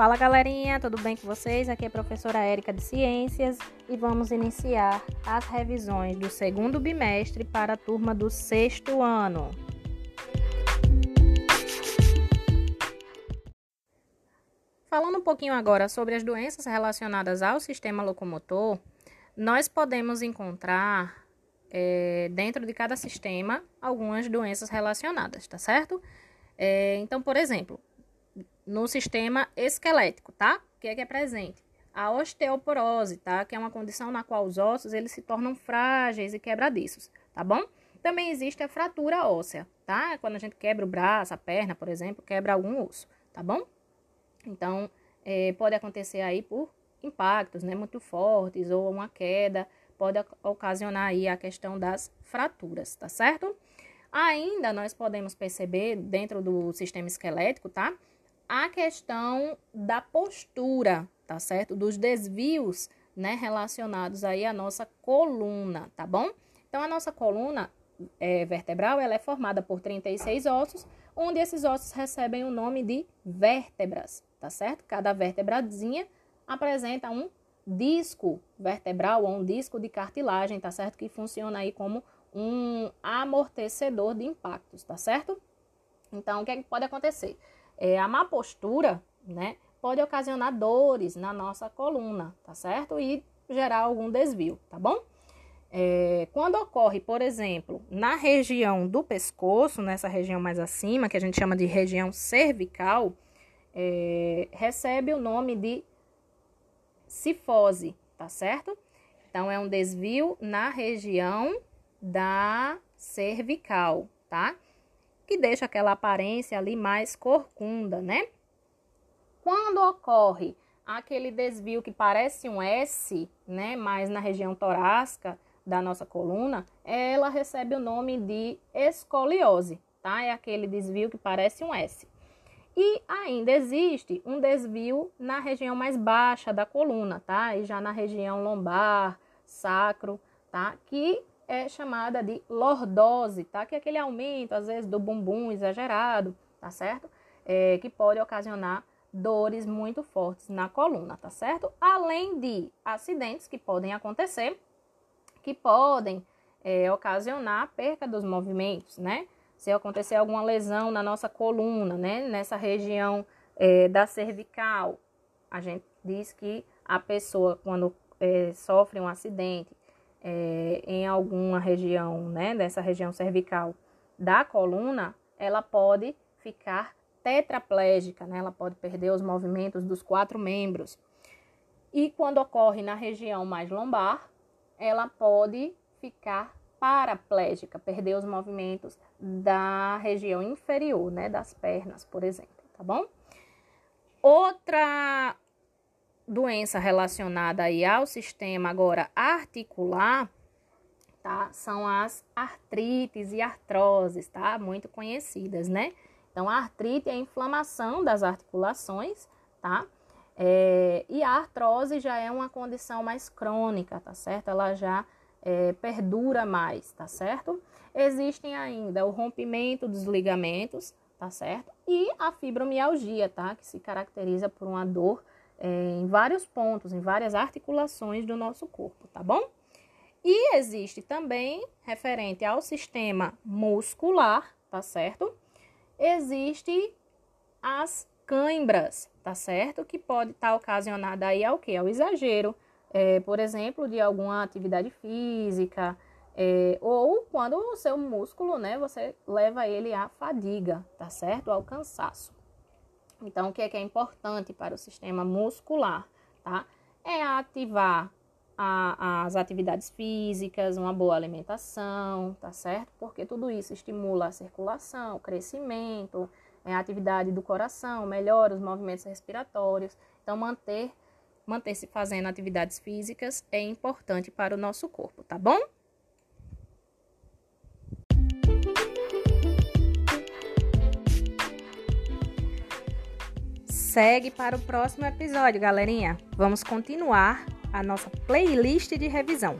Fala galerinha, tudo bem com vocês? Aqui é a professora Érica de Ciências e vamos iniciar as revisões do segundo bimestre para a turma do sexto ano. Falando um pouquinho agora sobre as doenças relacionadas ao sistema locomotor, nós podemos encontrar é, dentro de cada sistema algumas doenças relacionadas, tá certo? É, então, por exemplo, no sistema esquelético, tá? O que é que é presente? A osteoporose, tá? Que é uma condição na qual os ossos eles se tornam frágeis e quebradiços, tá bom? Também existe a fratura óssea, tá? Quando a gente quebra o braço, a perna, por exemplo, quebra algum osso, tá bom? Então, é, pode acontecer aí por impactos, né, muito fortes ou uma queda, pode ocasionar aí a questão das fraturas, tá certo? Ainda nós podemos perceber dentro do sistema esquelético, tá? A questão da postura, tá certo? Dos desvios, né, relacionados aí à nossa coluna, tá bom? Então, a nossa coluna é, vertebral, ela é formada por 36 ossos, onde esses ossos recebem o nome de vértebras, tá certo? Cada vértebrazinha apresenta um disco vertebral ou um disco de cartilagem, tá certo? Que funciona aí como um amortecedor de impactos, tá certo? Então, o que, é que pode acontecer? É, a má postura, né, pode ocasionar dores na nossa coluna, tá certo? E gerar algum desvio, tá bom? É, quando ocorre, por exemplo, na região do pescoço, nessa região mais acima, que a gente chama de região cervical, é, recebe o nome de cifose, tá certo? Então, é um desvio na região da cervical, tá? Que deixa aquela aparência ali mais corcunda, né? Quando ocorre aquele desvio que parece um S, né, mais na região torácica da nossa coluna, ela recebe o nome de escoliose, tá? É aquele desvio que parece um S. E ainda existe um desvio na região mais baixa da coluna, tá? E já na região lombar, sacro, tá? Que é chamada de lordose, tá? Que é aquele aumento, às vezes, do bumbum exagerado, tá certo? É, que pode ocasionar dores muito fortes na coluna, tá certo? Além de acidentes que podem acontecer, que podem é, ocasionar perca dos movimentos, né? Se acontecer alguma lesão na nossa coluna, né? Nessa região é, da cervical, a gente diz que a pessoa, quando é, sofre um acidente, é, em alguma região, né, dessa região cervical da coluna, ela pode ficar tetraplégica, né? Ela pode perder os movimentos dos quatro membros. E quando ocorre na região mais lombar, ela pode ficar paraplégica, perder os movimentos da região inferior, né, das pernas, por exemplo, tá bom? Outra doença relacionada aí ao sistema agora articular, tá? São as artrites e artroses, tá? Muito conhecidas, né? Então, a artrite é a inflamação das articulações, tá? É, e a artrose já é uma condição mais crônica, tá certo? Ela já é, perdura mais, tá certo? Existem ainda o rompimento dos ligamentos, tá certo? E a fibromialgia, tá? Que se caracteriza por uma dor em vários pontos, em várias articulações do nosso corpo, tá bom? E existe também, referente ao sistema muscular, tá certo? Existe as cãibras, tá certo? Que pode estar tá ocasionada aí ao que? Ao exagero, é, por exemplo, de alguma atividade física, é, ou quando o seu músculo, né, você leva ele à fadiga, tá certo? Ao cansaço. Então, o que é que é importante para o sistema muscular, tá? É ativar a, as atividades físicas, uma boa alimentação, tá certo? Porque tudo isso estimula a circulação, o crescimento, é, a atividade do coração, melhora os movimentos respiratórios. Então, manter manter-se fazendo atividades físicas é importante para o nosso corpo, tá bom? Segue para o próximo episódio, galerinha. Vamos continuar a nossa playlist de revisão.